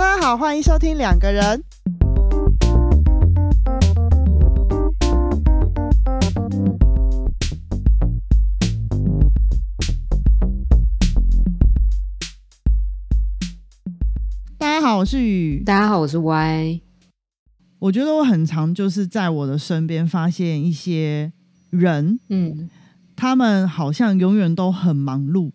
大家好，欢迎收听两个人。大家好，我是雨。大家好，我是 Y。我觉得我很常就是在我的身边发现一些人，嗯，他们好像永远都很忙碌，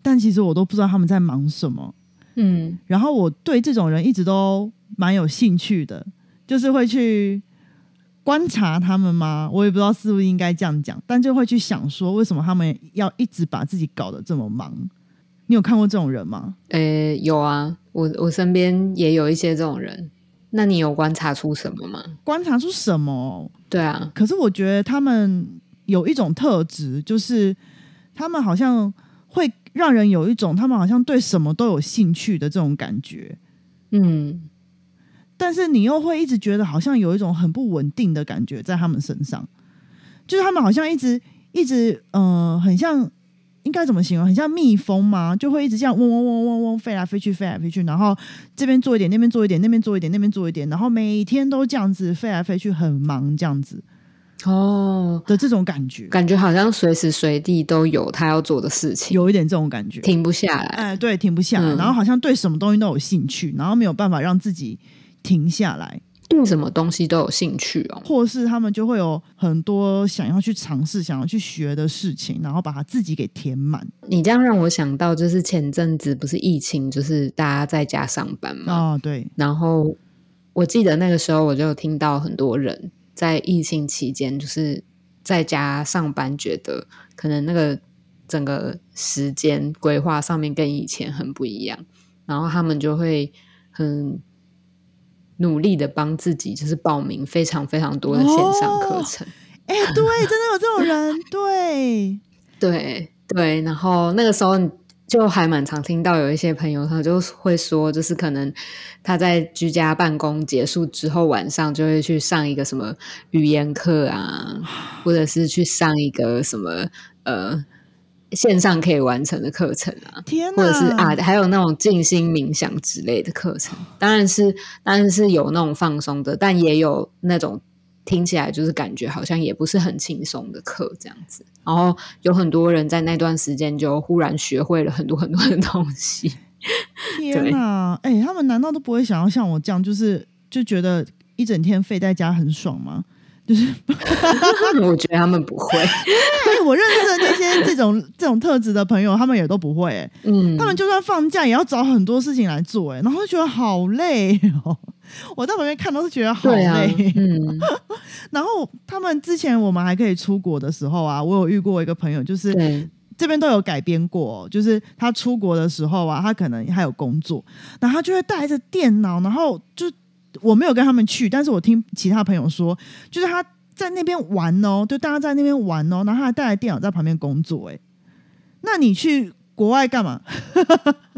但其实我都不知道他们在忙什么。嗯，然后我对这种人一直都蛮有兴趣的，就是会去观察他们吗？我也不知道是不是应该这样讲，但就会去想说，为什么他们要一直把自己搞得这么忙？你有看过这种人吗？呃，有啊，我我身边也有一些这种人。那你有观察出什么吗？观察出什么？对啊，可是我觉得他们有一种特质，就是他们好像会让人有一种他们好像对什么都有兴趣的这种感觉。嗯，但是你又会一直觉得好像有一种很不稳定的感觉在他们身上，就是他们好像一直一直呃，很像应该怎么形容？很像蜜蜂吗？就会一直这样嗡嗡嗡嗡嗡飞来飞去，飞来飞去，然后这边做一点，那边做一点，那边做一点，那边做一点，然后每天都这样子飞来飞去，很忙这样子哦，的这种感觉，感觉好像随时随地都有他要做的事情，有一点这种感觉，停不下来。哎，对，停不下来，嗯然后好像对什么东西都有兴趣，然后没有办法让自己停下来。对什么东西都有兴趣哦。或是他们就会有很多想要去尝试、想要去学的事情，然后把它自己给填满。你这样让我想到，就是前阵子不是疫情，就是大家在家上班嘛。哦，对，然后我记得那个时候，我就有听到很多人在疫情期间，就是在家上班，觉得可能那个整个时间规划上面跟以前很不一样，然后他们就会很努力的帮自己，就是报名非常非常多的线上课程。哎、对，真的有这种人，对，对对，然后那个时候就还蛮常听到有一些朋友，他就会说，就是可能他在居家办公结束之后，晚上就会去上一个什么语言课啊，或者是去上一个什么呃线上可以完成的课程啊。天，或者是啊，还有那种静心冥想之类的课程，当然是当然是有那种放松的，但也有那种听起来就是感觉好像也不是很轻松的课这样子。然后有很多人在那段时间就忽然学会了很多很多的东西。天哪，哎、他们难道都不会想要像我这样，就是就觉得一整天废在家很爽吗？就是，我觉得他们不会，哎、我认识的那些这种这种特质的朋友，他们也都不会、哎嗯，他们就算放假也要找很多事情来做、哎，然后就觉得好累哦。我在旁边看都是觉得好累，，嗯。然后他们之前我们还可以出国的时候啊，我有遇过一个朋友，就是对，这边都有改编过哦，就是他出国的时候啊，他可能还有工作，然后他就会带着电脑，然后就我没有跟他们去，但是我听其他朋友说，就是他在那边玩哦，就大家在那边玩哦，然后他还带着电脑在旁边工作，哎，那你去国外干嘛？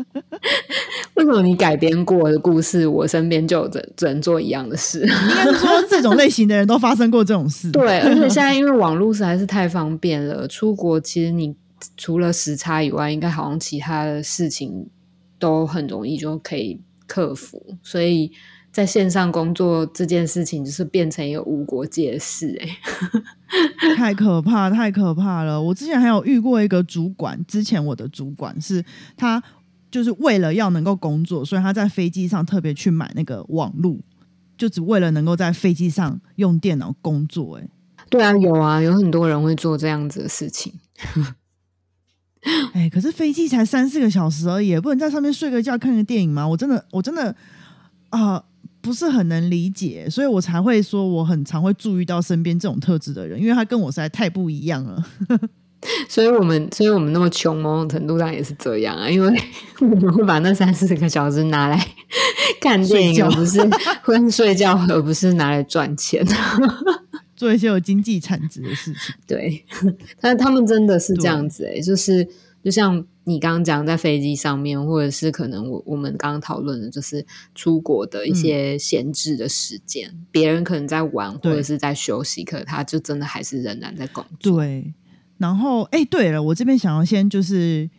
为什么你改编过的故事，我身边就有只只能做一样的事？应该是说这种类型的人都发生过这种事，对，而且现在因为网络实在是太方便了，出国其实你除了时差以外，应该好像其他的事情都很容易就可以克服，所以在线上工作这件事情就是变成一个无国界的事、欸。太可怕，太可怕了！我之前还有遇过一个主管，之前我的主管是他，就是为了要能够工作，所以他在飞机上特别去买那个网路，就只为了能够在飞机上用电脑工作、哎，对啊，有啊，有很多人会做这样子的事情。哎，可是飞机才三四个小时而已，不能在上面睡个觉、看个电影吗？我真的，我真的啊、不是很能理解，所以我才会说我很常会注意到身边这种特质的人，因为他跟我实在太不一样了。所以我们，所以我们那么穷，某种程度上也是这样啊，因为我们会把那三四个小时拿来 看电影，而不是会睡觉，而不是拿来赚钱。做一些有经济产值的事情。对，但他们真的是这样子诶、就是就像你刚刚讲，在飞机上面，或者是可能我我们刚刚讨论的，就是出国的一些闲置的时间，别、人可能在玩或者是在休息，可他就真的还是仍然在工作。对，然后哎，对了，我这边想要先就是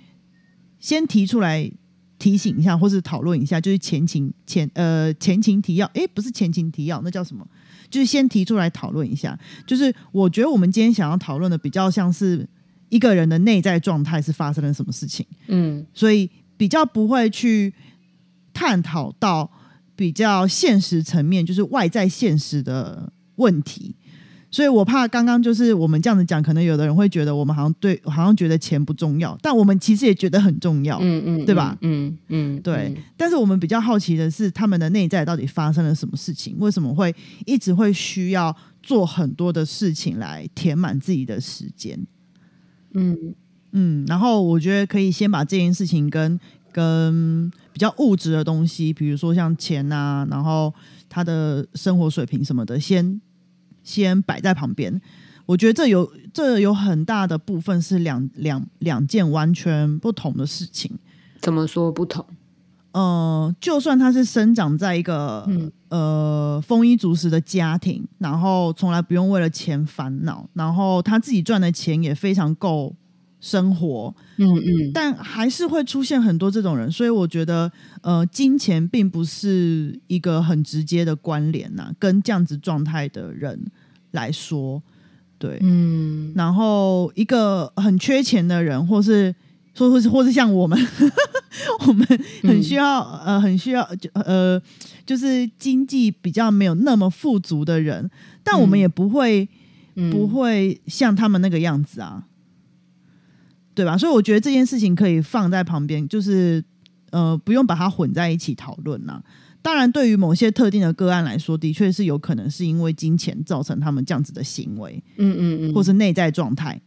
先提出来提醒一下，或是讨论一下，就是前情前呃前情提要，诶，不是前情提要，那叫什么？就是先提出来讨论一下。就是我觉得我们今天想要讨论的比较像是一个人的内在状态是发生了什么事情，嗯所以比较不会去探讨到比较现实层面，就是外在现实的问题。所以我怕刚刚就是我们这样子讲，可能有的人会觉得我们好像对，好像觉得钱不重要，但我们其实也觉得很重要。嗯嗯，对吧嗯嗯，对，但是我们比较好奇的是，他们的内在到底发生了什么事情？为什么会一直会需要做很多的事情来填满自己的时间？嗯嗯，然后我觉得可以先把这件事情跟跟比较物质的东西，比如说像钱啊，然后他的生活水平什么的，先先摆在旁边。我觉得这有这有很大的部分是两两两件完全不同的事情。怎么说不同？呃，就算他是生长在一个、嗯。呃丰衣足食的家庭，然后从来不用为了钱烦恼，然后他自己赚的钱也非常够生活，嗯嗯。但还是会出现很多这种人，所以我觉得，呃，金钱并不是一个很直接的关联呐、跟这样子状态的人来说，对。嗯。然后一个很缺钱的人，或是说或是或是像我们，我们很需要、呃很需要就呃就是经济比较没有那么富足的人，但我们嗯也不会、嗯，不会像他们那个样子啊，对吧？所以我觉得这件事情可以放在旁边，就是呃，不用把它混在一起讨论啦。当然，对于某些特定的个案来说，的确是有可能是因为金钱造成他们这样子的行为，嗯嗯嗯，或是内在状态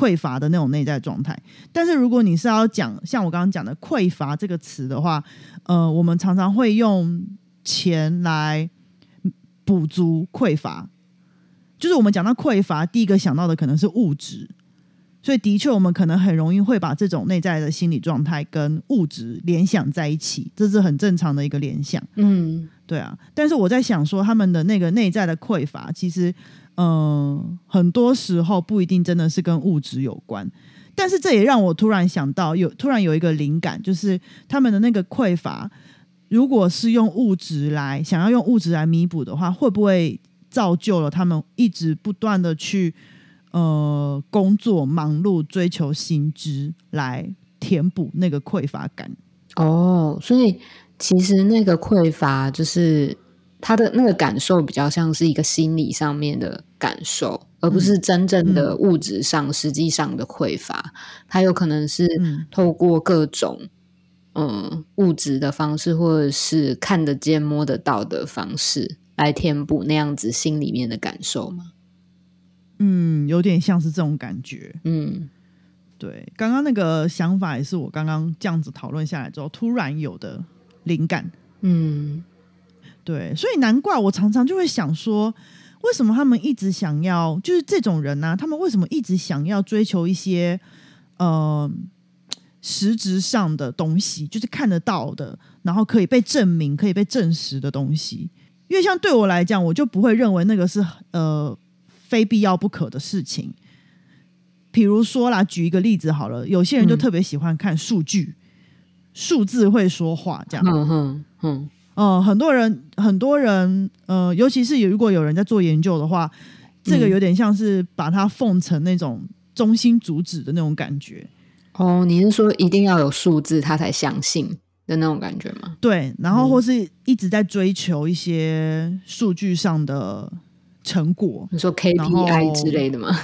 匮乏的那种内在状态。但是，如果你是要讲像我刚刚讲的“匮乏”这个词的话，呃，我们常常会用钱来补足匮乏。就是我们讲到匮乏，第一个想到的可能是物质，所以的确我们可能很容易会把这种内在的心理状态跟物质联想在一起，这是很正常的一个联想。嗯对啊，但是我在想说，他们的那个内在的匮乏，其实，嗯、很多时候不一定真的是跟物质有关。但是这也让我突然想到，有突然有一个灵感，就是他们的那个匮乏，如果是用物质来想要用物质来弥补的话，会不会造就了他们一直不断的去呃工作、忙碌、追求薪资来填补那个匮乏感？哦，所以其实那个匮乏就是他的那个感受比较像是一个心理上面的感受，而不是真正的物质上、实际上的匮乏。他有可能是嗯透过各种嗯物质的方式，或者是看得见、摸得到的方式来填补那样子心里面的感受吗。嗯，有点像是这种感觉。嗯对，刚刚那个想法也是我刚刚这样子讨论下来之后突然有的灵感。嗯对，所以难怪我常常就会想说，为什么他们一直想要，就是这种人呢、啊他们为什么一直想要追求一些呃实质上的东西，就是看得到的，然后可以被证明、可以被证实的东西？因为像对我来讲，我就不会认为那个是呃非必要不可的事情。比如说啦，举一个例子好了，有些人就嗯特别喜欢看数据，数字会说话，这样。哼哼哼，呃，很多人，很多人，呃，尤其是如果有人在做研究的话，这个嗯有点像是把它奉成那种中心主旨的那种感觉。哦，你是说一定要有数字他才相信的那种感觉吗？对，然后嗯或是一直在追求一些数据上的成果，你说 KPI 之类的吗？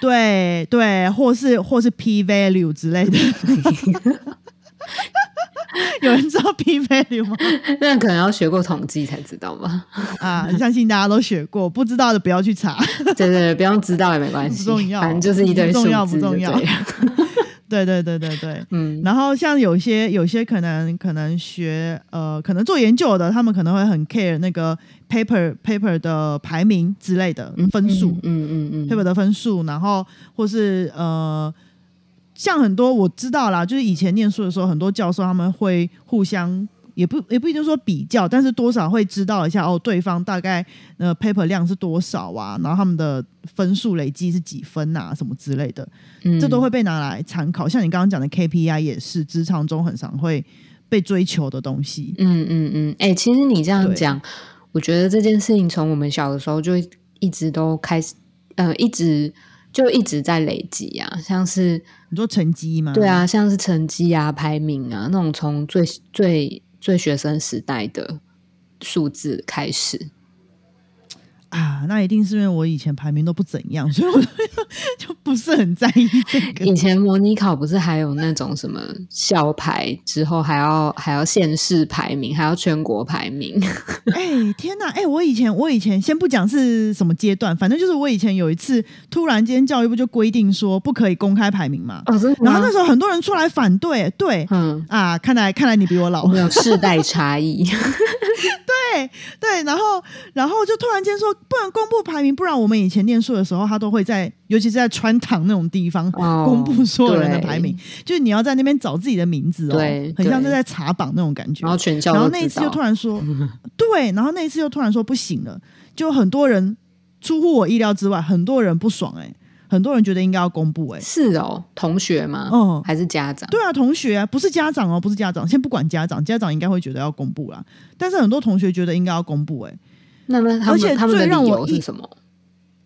对对，或是或是 P value 之类的。有人知道 P value 吗？那可能要学过统计才知道吧？啊，相信大家都学过，不知道的不要去查。对对对，不用知道也没关系，不重要反正就是一堆数不重要不重要对对对对对。嗯然后像有些有些可能可能学呃可能做研究的，他们可能会很 care 那个 paper paper 的排名之类的分数、嗯嗯嗯 paper 的分数，然后或是呃像很多我知道啦，就是以前念书的时候，很多教授他们会互相也不也不一定说比较，但是多少会知道一下哦，对方大概呃 paper 量是多少啊，然后他们的分数累积是几分啊，什么之类的，嗯这都会被拿来参考。像你刚刚讲的 KPI 也是职场中很常会被追求的东西。嗯嗯嗯，哎、其实你这样讲，我觉得这件事情从我们小的时候就一直都开始，呃，一直就一直在累积啊，像是你说成绩吗？对啊，像是成绩啊、排名啊那种从最最最学生时代的数字开始。啊，那一定是因为我以前排名都不怎样，所以我 就不是很在意这个。以前模拟考不是还有那种什么校排之后还要还要县市排名，还要全国排名。哎、天哪！哎、我以前我以前先不讲是什么阶段，反正就是我以前有一次突然间教育部就规定说不可以公开排名嘛，然后那？时候很多人出来反对，对嗯，啊，看来看来你比我老我，有世代差异。对对，然后然后就突然间说不能公布排名，不然我们以前念书的时候，他都会在，尤其是在穿堂那种地方。哦公布所有人的排名，就是你要在那边找自己的名字哦，很像是在查榜那种感觉。然后全校然后那一次就突。然说，对，然后那一次又突然说不行了，就很多人出乎我意料之外，很多人不爽哎、很多人觉得应该要公布哎、是哦，同学吗？哦还是家长？对啊，同学啊，不是家长哦，不是家长，先不管家长，家长应该会觉得要公布啦，但是很多同学觉得应该要公布哎、那那他而且们他们的最让理我意由是什么？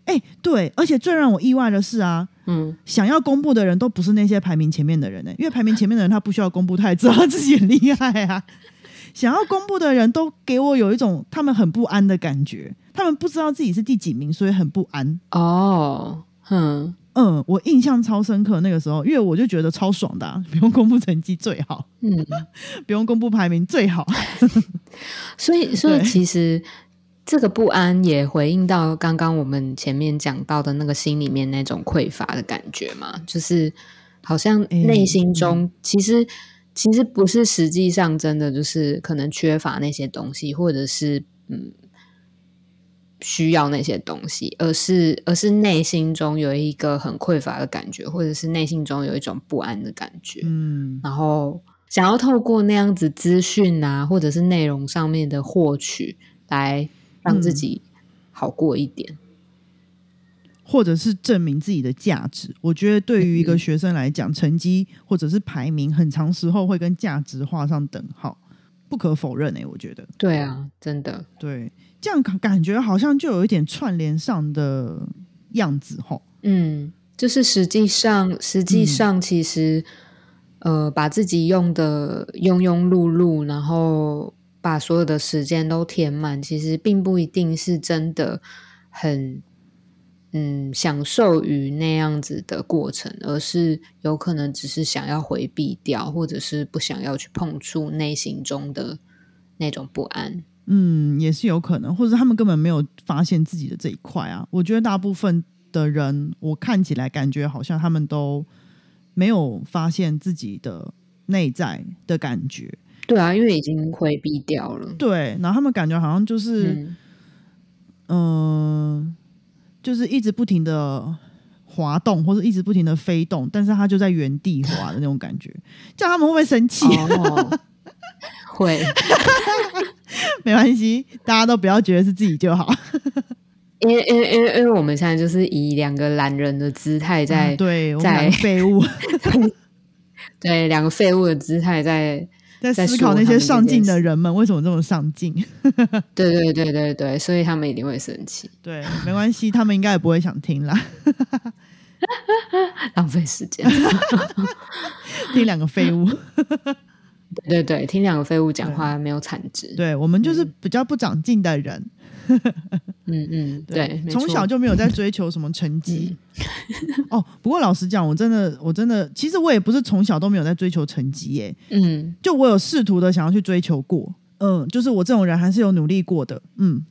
哎、对，而且最让我意外的是啊，嗯，想要公布的人都不是那些排名前面的人呢、因为排名前面的人他不需要公布，他也知道他自己很厉害啊。想要公布的人都给我有一种他们很不安的感觉，他们不知道自己是第几名，所以很不安。哦，哼，嗯，我印象超深刻，那个时候，因为我就觉得超爽的、啊，不用公布成绩最好，嗯，不用公布排名最好。所以所以其实这个不安也回应到刚刚我们前面讲到的那个心里面那种匮乏的感觉嘛，就是好像诶内心中其实、其实不是实际上真的就是可能缺乏那些东西，或者是嗯需要那些东西，而是而是内心中有一个很匮乏的感觉，或者是内心中有一种不安的感觉。嗯，然后想要透过那样子资讯啊，或者是内容上面的获取，来让自己好过一点。或者是证明自己的价值。我觉得对于一个学生来讲，成绩或者是排名，很长时候会跟价值画上等号，不可否认诶、我觉得。对啊，真的，对，这样感感觉好像就有一点串联上的样子吼。嗯，就是实际上，实际上其实，呃，把自己用的庸庸碌碌，然后把所有的时间都填满，其实并不一定是真的很。嗯，享受于那样子的过程，而是有可能只是想要回避掉，或者是不想要去碰触内心中的那种不安。嗯，也是有可能，或者他们根本没有发现自己的这一块啊。我觉得大部分的人，我看起来感觉好像他们都没有发现自己的内在的感觉。对啊，因为已经回避掉了。对，然后他们感觉好像就是，嗯，嗯、就是一直不停的滑动，或者一直不停的飞动，但是它就在原地滑的那种感觉。这样他们会不会生气？哦，会。没关系，大家都不要觉得是自己就好。因为因为因为因为我们现在就是以两个懒人的姿态在、嗯对在废物 对两个废物的姿态在在在思考那些上进的人们为什么这么上进。对对对对对，所以他们一定会生气，对，没关系，他们应该也不会想听啦。浪费时间。听两个废物，对对对，听两个废物讲话没有产值。对我们就是比较不长进的人。嗯嗯，对，从小就没有在追求什么成绩。哦，不过老实讲，我真的，我真的，其实我也不是从小都没有在追求成绩耶。嗯 就我有试图的想要去追求过，嗯，就是我这种人还是有努力过的，嗯，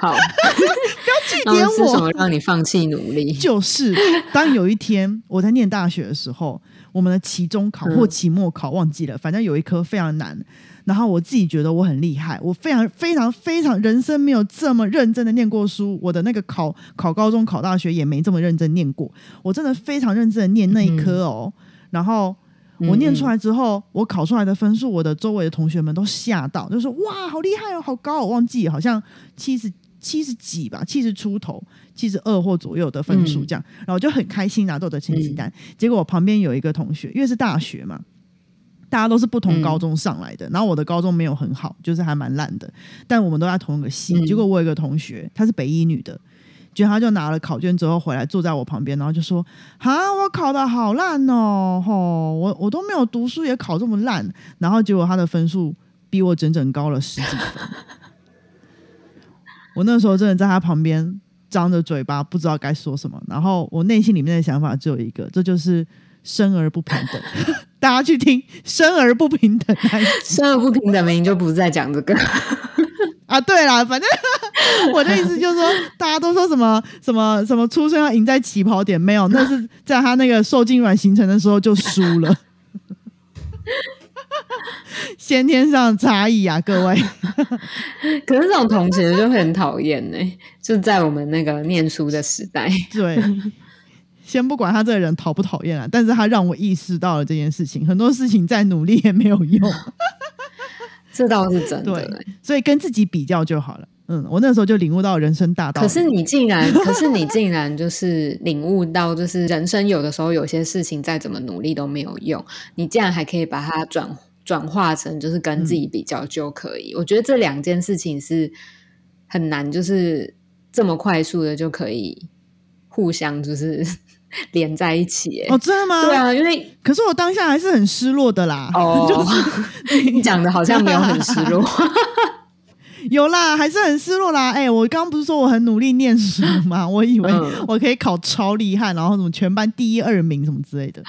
好，据点然后是什我。么让你放弃努力？就是当有一天我在念大学的时候，我们的期中考嗯或期末考忘记了，反正有一科非常难。然后我自己觉得我很厉害，我非常非常非常人生没有这么认真的念过书，我的那个考考高中考大学也没这么认真念过，我真的非常认真的念那一科哦。然后我念出来之后，我考出来的分数，我的周围的同学们都吓到，就说：“哇，好厉害哦，好高！”我忘记好像七十七十几吧，七十出头，七十二或左右的分数这样。然后我就很开心拿到我的成绩单。结果我旁边有一个同学，因为是大学嘛，大家都是不同高中上来的。然后我的高中没有很好，就是还蛮烂的，但我们都在同一个系。结果我有一个同学，她是北医女的。就他就拿了考卷之后回来坐在我旁边，然后就说：“啊，我考的好烂哦，吼，我我都没有读书也考这么烂。”然后结果她的分数比我整整高了十几分。我那时候真的在他旁边张着嘴巴，不知道该说什么。然后我内心里面的想法只有一个，这就是生而不平等。大家去听“生而不平等”，“生而不平等”明明就不是在讲这个。啊，对了，反正 我的意思就是说，大家都说什么什么什么出生要赢在起跑点，没有，那是在他那个受精卵形成的时候就输了，先天上差异啊，各位。可是这种同学就会很讨厌呢，就在我们那个念书的时代。对，先不管他这个人讨不讨厌啊，但是他让我意识到了这件事情，很多事情再努力也没有用。这倒是真的，所以跟自己比较就好了。嗯，我那时候就领悟到人生大道。可是你竟然，可是你竟然就是领悟到，就是人生有的时候有些事情再怎么努力都没有用，你竟然还可以把它转转化成就是跟自己比较就可以。我觉得这两件事情是很难，就是这么快速的就可以互相就是。连在一起，哦，真的吗？对啊，因为可是我当下还是很失落的啦。哦，你讲的好像没有很失落，有啦，还是很失落啦。哎，我刚刚不是说我很努力念书吗？我以为我可以考超厉害，然后什么全班第一二名什么之类的。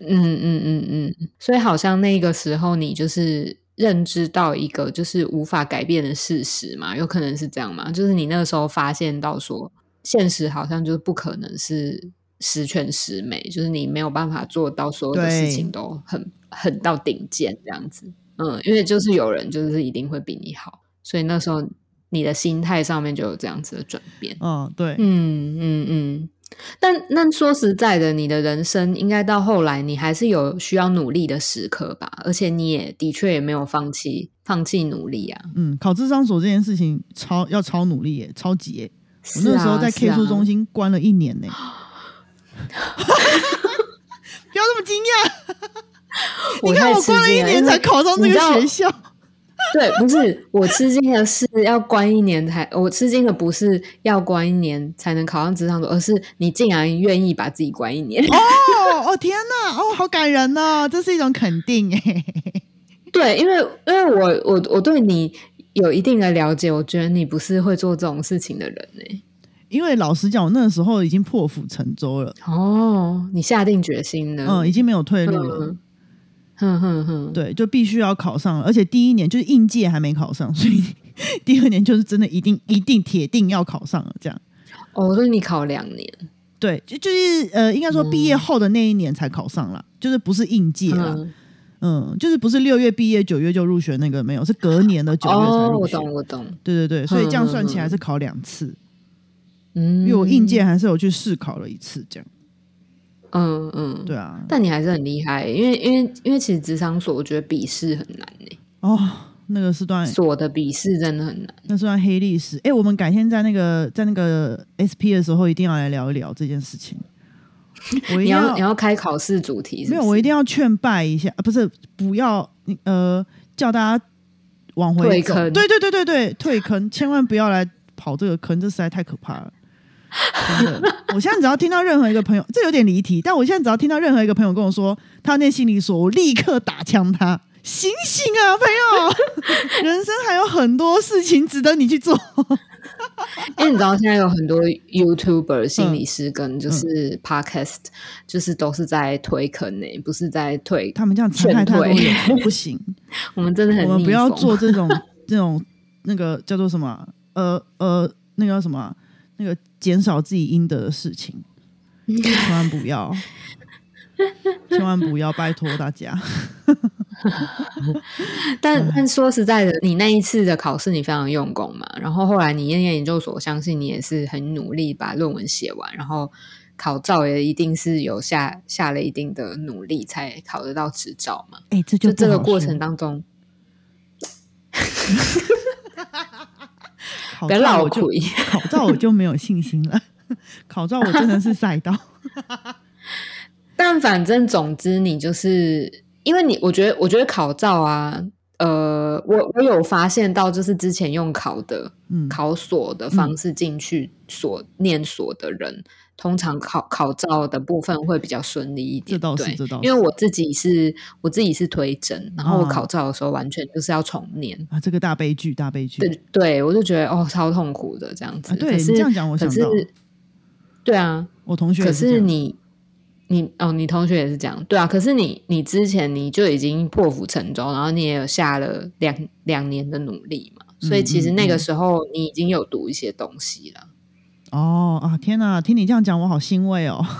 嗯嗯嗯嗯，所以好像那个时候你就是认知到一个就是无法改变的事实嘛，有可能是这样嘛？就是你那个时候发现到说，现实好像就是不可能是。十全十美，就是你没有办法做到所有的事情都很很到顶尖这样子，嗯，因为就是有人就是一定会比你好，所以那时候你的心态上面就有这样子的转变，嗯，对，嗯嗯嗯。但那说实在的，你的人生应该到后来你还是有需要努力的时刻吧，而且你也的确也没有放弃放弃努力啊，嗯，考智商所这件事情超要超努力耶，超级耶，我那时候在 K 书中心关了一年呢。不要这么惊讶！你看我关了一年才考上这个学校。对，不是我吃惊的是要关一年才，我吃惊的不是要关一年才能考上职场所，而是你竟然愿意把自己关一年。哦哦天哪！哦，好感人哦，这是一种肯定哎。对，因为因为我我我对你有一定的了解，我觉得你不是会做这种事情的人哎。因为老实讲，我那个时候已经破釜沉舟了。哦，你下定决心了，嗯，已经没有退路了。哼哼哼，对，就必须要考上了。而且第一年就是应届还没考上，所以 第二年就是真的一定一定铁定要考上了。这样，哦，所以你考两年，对，就就是呃，应该说毕业后的那一年才考上了，就是不是应届了，嗯，就是不是六月毕业九月就入学那个没有，是隔年的九月才入学。我懂，我懂。对对对，所以这样算起来是考两次。嗯，因为我应届还是有去试考了一次，这样。嗯嗯，对啊。但你还是很厉害，因为因为因为其实职场所我觉得笔试很难呢。哦，那个是段所的笔试真的很难，那是段黑历史。哎，我们改天在那个在那个 SP 的时候，一定要来聊一聊这件事情。我你要你要开考试主题？没有，我一定要劝败一下，不是不要呃叫大家往回走。对对对对对，退坑，千万不要来跑这个坑，这实在太可怕了。真的，我现在只要听到任何一个朋友，这有点离题，但我现在只要听到任何一个朋友跟我说他内心里所，我立刻打枪他。醒醒啊，朋友，人生还有很多事情值得你去做。因为你知道，现在有很多 YouTuber 心理师跟就是 Podcast，就是都是在推坑呢，不是在推他们这样残害太多不行。我们真的很，我们不要做这种这种那个叫做什么呃呃，那个叫什么那个。减少自己应得的事情，千万不要，千万不要，拜托大家。但但说实在的，你那一次的考试你非常用功嘛，然后后来你念研究所，相信你也是很努力把论文写完，然后考照也一定是有下下了一定的努力才考得到执照嘛。哎，这就这个过程当中，考不要闹照我就亏。考照我就没有信心了，考照我真的是赛道。但反正总之，你就是因为你，我觉得，我觉得考照啊，呃，我我有发现到，就是之前用考的嗯，考所的方式进去所念所的人，通常考考照的部分会比较顺利一点。这倒是对这倒是因为我自己是我自己是推甄，然后我啊考照的时候完全就是要重念。啊，这个大悲剧，大悲剧。对对，我就觉得哦，超痛苦的这样子。啊对可是你这样讲我可是想到对啊，我同学可是你，你哦，你同学也是这样，对啊。可是你，你之前你就已经破釜沉舟，然后你也有下了两两年的努力嘛，所以其实那个时候你已经有读一些东西了。哦啊，天哪！听你这样讲，我好欣慰哦。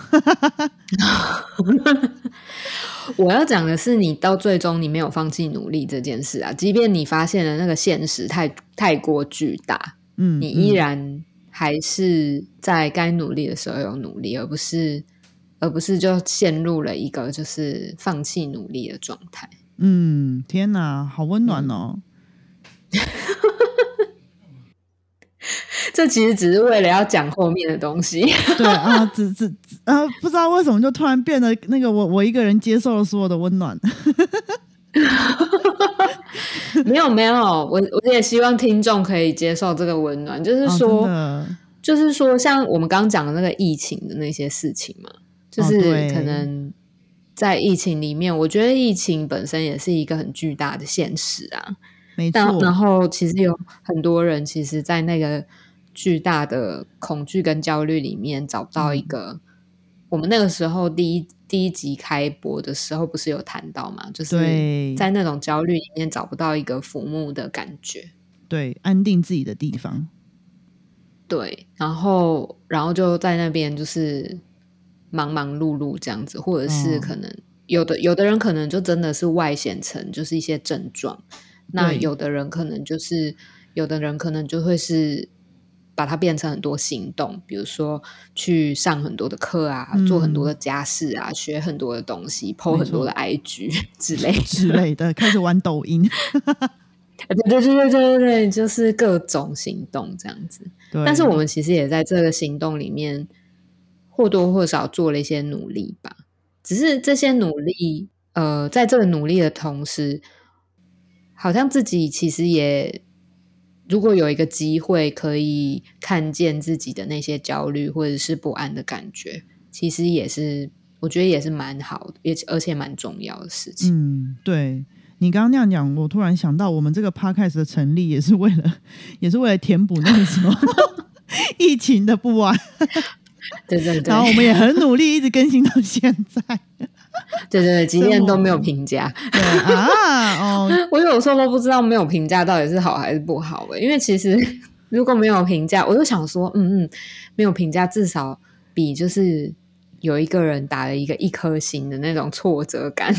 我要讲的是，你到最终你没有放弃努力这件事啊，即便你发现了那个现实太太过巨大，嗯，你依嗯然还是在该努力的时候有努力，而不是而不是就陷入了一个就是放弃努力的状态。嗯，天哪，好温暖哦。这其实只是为了要讲后面的东西。对啊，只只只啊，不知道为什么就突然变得那个我我一个人接受了所有的温暖。没有没有，我我也希望听众可以接受这个温暖，就是哦说，就是说，像我们刚刚讲的那个疫情的那些事情嘛，就是可能在疫情里面，我觉得疫情本身也是一个很巨大的现实啊。没错然错，后其实有很多人，其实，在那个巨大的恐惧跟焦虑里面，找不到嗯一个。我们那个时候第一第一集开播的时候，不是有谈到嘛？就是在那种焦虑里面找不到一个浮木的感觉。对，安定自己的地方。对，然后然后就在那边就是忙忙碌碌这样子，或者是哦可能有的有的人可能就真的是外显成就是一些症状，那有的人可能就是有的人可能就会是把它变成很多行动，比如说去上很多的课啊，做很多的家事啊，学很多的东西，PO 很多的 IG 之类之类的，开始玩抖音。对对对对对对对，就是各种行动这样子。但是我们其实也在这个行动里面或多或少做了一些努力吧。只是这些努力，呃，在这个努力的同时，好像自己其实也，如果有一个机会可以看见自己的那些焦虑或者是不安的感觉，其实也是我觉得也是蛮好的，也而且蛮重要的事情。嗯，对你刚刚那样讲，我突然想到，我们这个 podcast 的成立也是为了，也是为了填补那个什么 疫情的不安，对对对然后我们也很努力，一直更新到现在。对 对对，即便都没有评价。对啊，哦，我有时候都不知道没有评价到底是好还是不好欸，因为其实 如果没有评价，我就想说，嗯嗯，没有评价至少比就是有一个人打了一个一颗星的那种挫折感，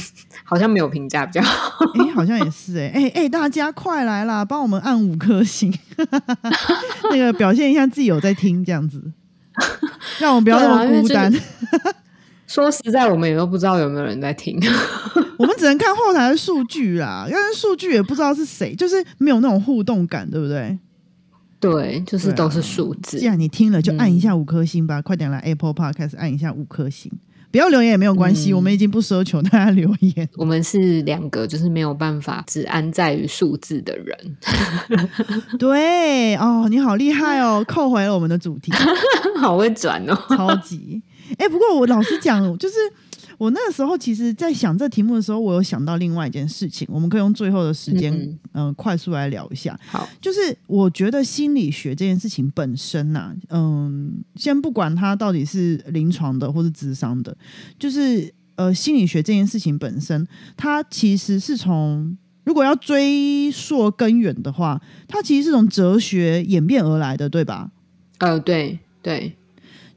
好像没有评价比较好。哎、好像也是哎、哎哎、大家快来啦，帮我们按五颗星，那个表现一下自己有在听，这样子，让我们不要那么孤单。说实在，我们也都不知道有没有人在听。我们只能看后台的数据啦，但是数据也不知道是谁，就是没有那种互动感，对不对？对，就是都是数字既。然你听了，就按一下五颗星吧，快点来 Apple Podcast 按一下五颗星，不要留言也没有关系，嗯我们已经不奢求大家留言。我们是两个就是没有办法只安在于数字的人，对哦，你好厉害哦，扣回了我们的主题，好会转哦。超级。哎、不过我老实讲，就是我那个时候其实，在想这题目的时候，我有想到另外一件事情，我们可以用最后的时间，嗯嗯、快速来聊一下。好，就是我觉得心理学这件事情本身呐、嗯，先不管它到底是临床的或是智商的，就是呃，心理学这件事情本身，它其实是从如果要追溯根源的话，它其实是从哲学演变而来的，对吧？呃，对对，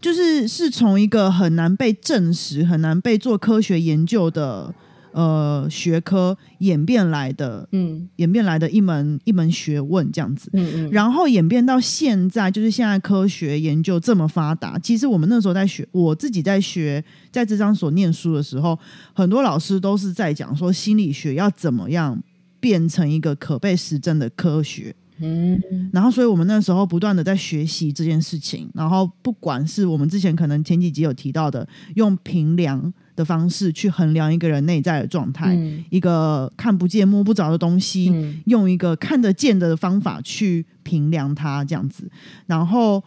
就是是从一个很难被证实、很难被做科学研究的呃学科演变来的，嗯演变来的一门一门学问这样子。嗯嗯，然后演变到现在，就是现在科学研究这么发达。其实我们那时候在学，我自己在学，在这张所念书的时候，很多老师都是在讲说心理学要怎么样变成一个可被实证的科学。嗯然后，所以我们那时候不断的在学习这件事情。然后，不管是我们之前可能前几集有提到的，用平量的方式去衡量一个人内在的状态，嗯一个看不见摸不着的东西，嗯用一个看得见的方法去平量它，这样子。然后，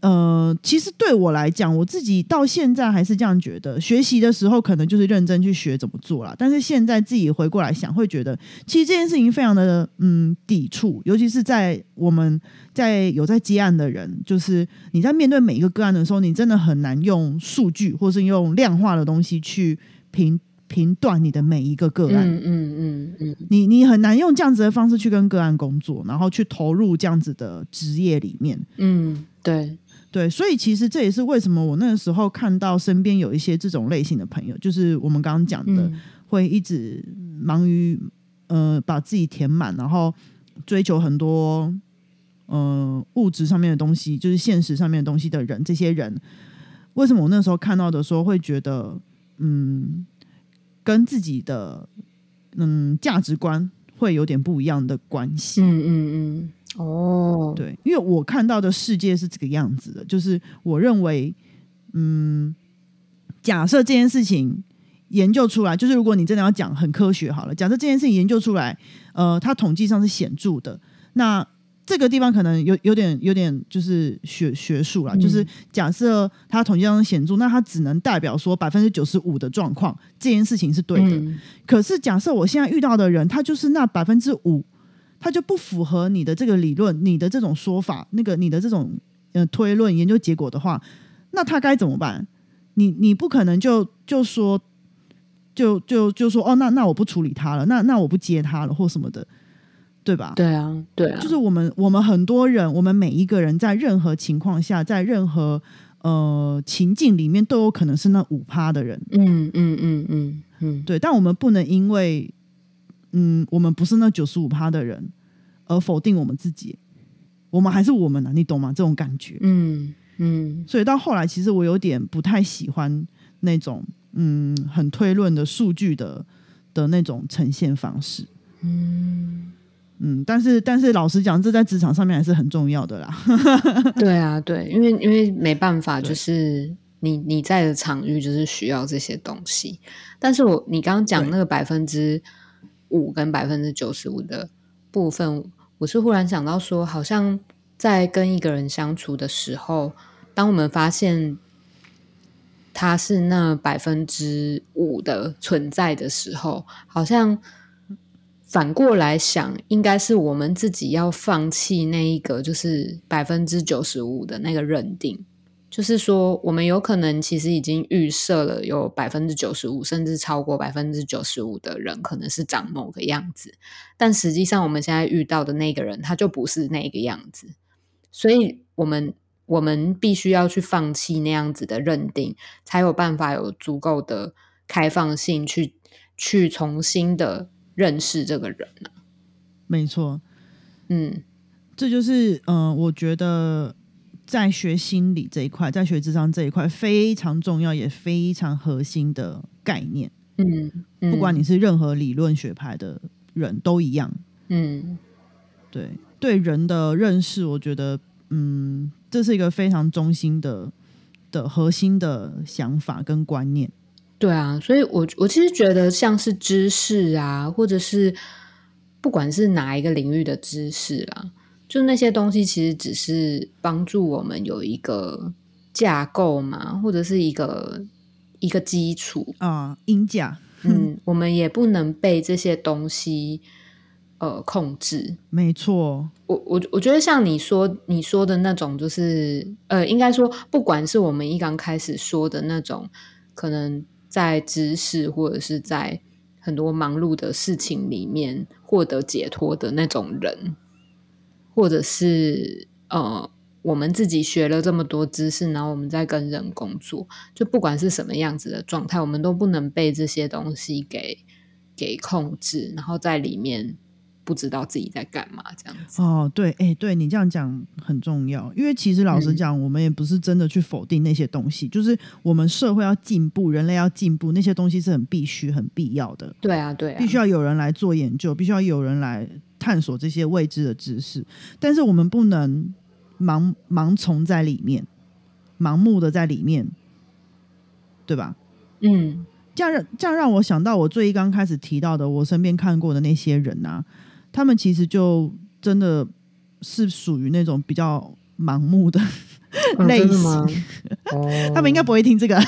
呃，其实对我来讲，我自己到现在还是这样觉得。学习的时候可能就是认真去学怎么做啦，但是现在自己回过来想，会觉得其实这件事情非常的嗯抵触，尤其是在我们在有在接案的人，就是你在面对每一个个案的时候，你真的很难用数据或是用量化的东西去评评断你的每一个个案。嗯嗯嗯嗯你你很难用这样子的方式去跟个案工作，然后去投入这样子的职业里面。嗯，对，对，所以其实这也是为什么我那个时候看到身边有一些这种类型的朋友，就是我们刚刚讲的，嗯。会一直忙于呃把自己填满，然后追求很多呃物质上面的东西，就是现实上面的东西的人，这些人。为什么我那时候看到的时候会觉得嗯跟自己的嗯价值观会有点不一样的关系？嗯嗯嗯，哦，对，因为我看到的世界是这个样子的，就是我认为，嗯，假设这件事情研究出来，就是如果你真的要讲很科学好了，假设这件事情研究出来，呃，它统计上是显著的，那这个地方可能有有点有点就是学学术啦，嗯就是假设它统计上显著，那它只能代表说百分之九十五的状况，这件事情是对的。嗯可是假设我现在遇到的人，他就是那百分之五，他就不符合你的这个理论、你的这种说法、那个你的这种呃推论研究结果的话，那他该怎么办？你你不可能就就说就就就说哦，那那我不处理他了，那那我不接他了或什么的，对吧？对啊，对啊，就是我们我们很多人，我们每一个人在任何情况下，在任何呃情境里面，都有可能是那五趴的人。嗯嗯嗯嗯嗯，对，但我们不能因为嗯，我们不是那九十五趴的人而否定我们自己，我们还是我们啊，你懂吗？这种感觉。嗯嗯所以到后来，其实我有点不太喜欢那种嗯很推论的数据的的那种呈现方式。嗯，嗯，但是但是老实讲，这在职场上面还是很重要的啦。对啊，对，因为因为没办法，就是你你在的场域就是需要这些东西。但是我你刚刚讲那个百分之五跟百分之九十五的部分，我是忽然想到说，好像在跟一个人相处的时候，当我们发现他是那百分之五的存在的时候，好像反过来想，应该是我们自己要放弃那一个就是百分之九十五的那个认定，就是说，我们有可能其实已经预设了有百分之九十五，甚至超过百分之九十五的人可能是长某个样子，但实际上我们现在遇到的那个人，他就不是那个样子，所以我们我们必须要去放弃那样子的认定，才有办法有足够的开放性去去重新的认识这个人啊。没错，嗯。这就是嗯、呃我觉得在学心理这一块，在学智商这一块非常重要也非常核心的概念。嗯，嗯不管你是任何理论学派的人都一样。嗯对对人的认识，我觉得嗯，这是一个非常中心的的核心的想法跟观念。对啊，所以我我其实觉得像是知识啊，或者是不管是哪一个领域的知识啦，就那些东西其实只是帮助我们有一个架构嘛，或者是一个一个基础。啊，音架，嗯，我们也不能被这些东西呃控制。没错，我我我觉得像你说你说的那种，就是呃，应该说，不管是我们一刚开始说的那种，可能在知识或者是在很多忙碌的事情里面获得解脱的那种人，或者是呃，我们自己学了这么多知识，然后我们在跟人工作，就不管是什么样子的状态，我们都不能被这些东西给给控制，然后在里面不知道自己在干嘛这样子。哦，对，哎，对你这样讲很重要，因为其实老实嗯讲，我们也不是真的去否定那些东西，就是我们社会要进步，人类要进步，那些东西是很必须、很必要的。对啊，对啊，必须要有人来做研究，必须要有人来探索这些未知的知识，但是我们不能盲盲从在里面，盲目的在里面，对吧？嗯这样让这样让我想到我最一刚开始提到的，我身边看过的那些人啊，他们其实就真的是属于那种比较盲目的哦类型，他们应该不会听这个。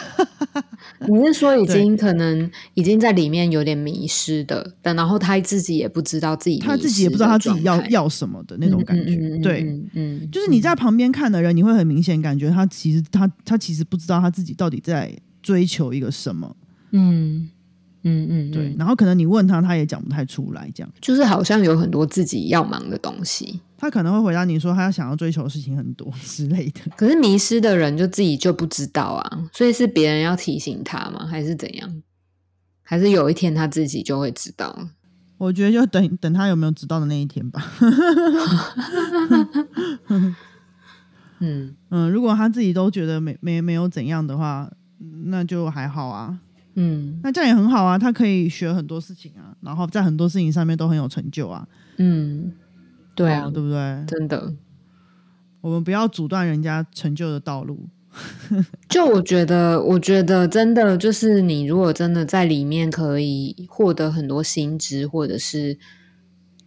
你是说已经可能已经在里面有点迷失的，但然后他自己也不知道自己他自己也不知道他自己要要什么的那种感觉，嗯嗯嗯对。嗯嗯，就是你在旁边看的人，你会很明显感觉他其实他他其实不知道他自己到底在追求一个什么，嗯嗯嗯，对。嗯然后可能你问他，他也讲不太出来，这样就是好像有很多自己要忙的东西，他可能会回答你说他想要追求的事情很多之类的。可是迷失的人就自己就不知道啊，所以是别人要提醒他吗？还是怎样？还是有一天他自己就会知道？我觉得就等等他有没有知道的那一天吧。嗯嗯，如果他自己都觉得没没没有怎样的话，那就还好啊。嗯那这样也很好啊，他可以学很多事情啊，然后在很多事情上面都很有成就啊。嗯，对啊，哦对不对？真的。我们不要阻断人家成就的道路。就我觉得，我觉得真的就是你，如果真的在里面可以获得很多新知，或者是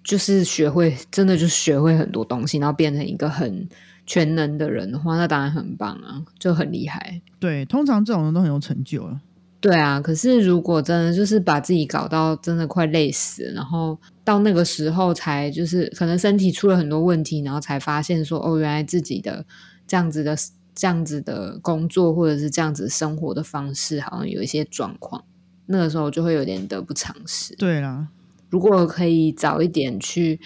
就是学会，真的就学会很多东西，然后变成一个很全能的人的话，那当然很棒啊，就很厉害。对，通常这种人都很有成就了。对啊，可是如果真的就是把自己搞到真的快累死了，然后到那个时候才就是可能身体出了很多问题，然后才发现说哦，原来自己的这样子的这样子的工作或者是这样子生活的方式好像有一些状况，那个时候就会有点得不偿失。对啦，如果可以早一点去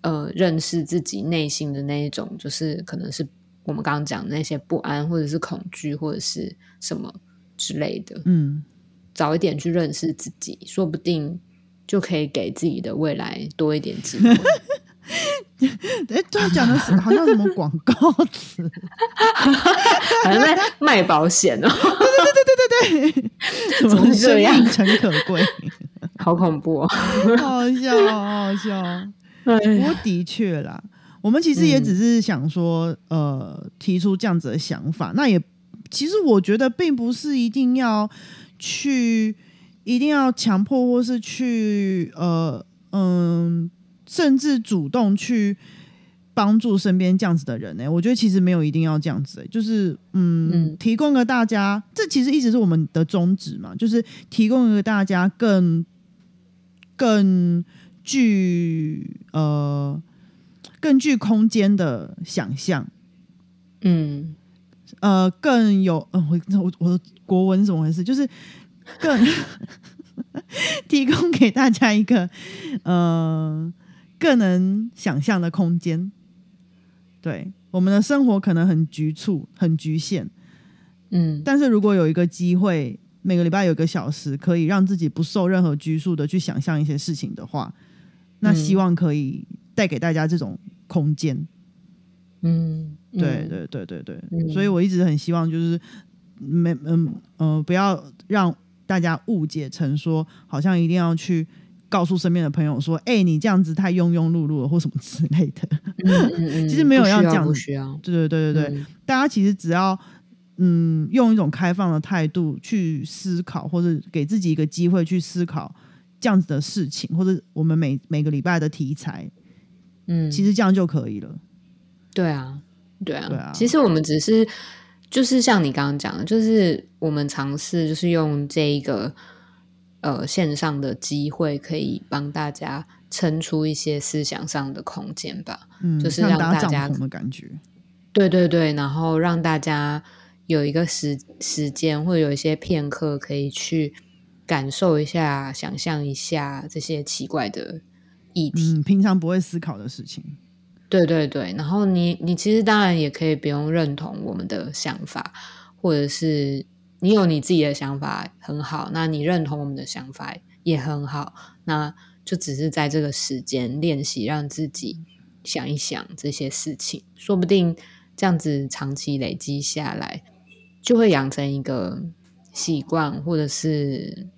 呃认识自己内心的那一种，就是可能是我们刚刚讲的那些不安或者是恐惧或者是什么之类的，嗯，早一点去认识自己，说不定就可以给自己的未来多一点机会。哎，突然讲的是好像什么广告词，好像在卖保险哦，什怎么么生这样命诚可贵，好恐怖哦！好好笑，好好笑。不过的确啦，我们其实也嗯只是想说，呃，提出这样子的想法。那也其实我觉得，并不是一定要去，一定要强迫，或是去，呃，嗯，甚至主动去帮助身边这样子的人呢、我觉得其实没有一定要这样子、欸，就是嗯，嗯。提供个大家，这其实一直是我们的宗旨嘛，就是提供一个大家更更具呃更具空间的想象，嗯呃，更有呃，我我我的国文怎么回事？就是更 提供给大家一个呃更能想象的空间。对，我们的生活可能很局促、很局限，嗯但是如果有一个机会，每个礼拜有一个小时，可以让自己不受任何拘束的去想象一些事情的话，那嗯希望可以带给大家这种空间。嗯，对对对对对，嗯。所以我一直很希望就是没嗯呃不要让大家误解成说好像一定要去告诉身边的朋友说，哎、你这样子太庸庸碌碌了或什么 之类的。嗯嗯嗯，其实没有要这样不需要，对对对对对，嗯。大家其实只要嗯用一种开放的态度去思考，或者给自己一个机会去思考这样子的事情，或者我们每每个礼拜的题材，嗯，其实这样就可以了。对啊，对啊，对啊其实我们只是就是像你刚刚讲的，就是我们尝试就是用这一个呃线上的机会，可以帮大家撑出一些思想上的空间吧。嗯，就是让大家篷的感觉。对对对，然后让大家有一个时时间，或者有一些片刻，可以去感受一下、想象一下这些奇怪的议题。嗯，平常不会思考的事情。对对对，然后你你其实当然也可以不用认同我们的想法，或者是你有你自己的想法很好，那你认同我们的想法也很好，那就只是在这个时间练习，让自己想一想这些事情，说不定这样子长期累积下来，就会养成一个习惯，或者是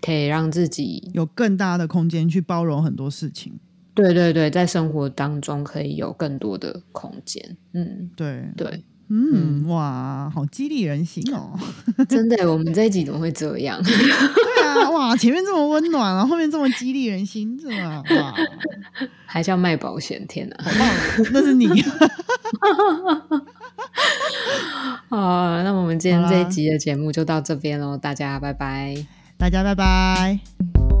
可以让自己有更大的空间去包容很多事情。对对对，在生活当中可以有更多的空间。嗯，对对，嗯，哇，好激励人心哦！真的，我们这一集怎么会这样？对啊，哇，前面这么温暖，然后后面这么激励人心，是吗？哇，还叫卖保险？天哪，好棒！那是你。好，那我们今天这一集的节目就到这边喽，大家拜拜，大家拜拜。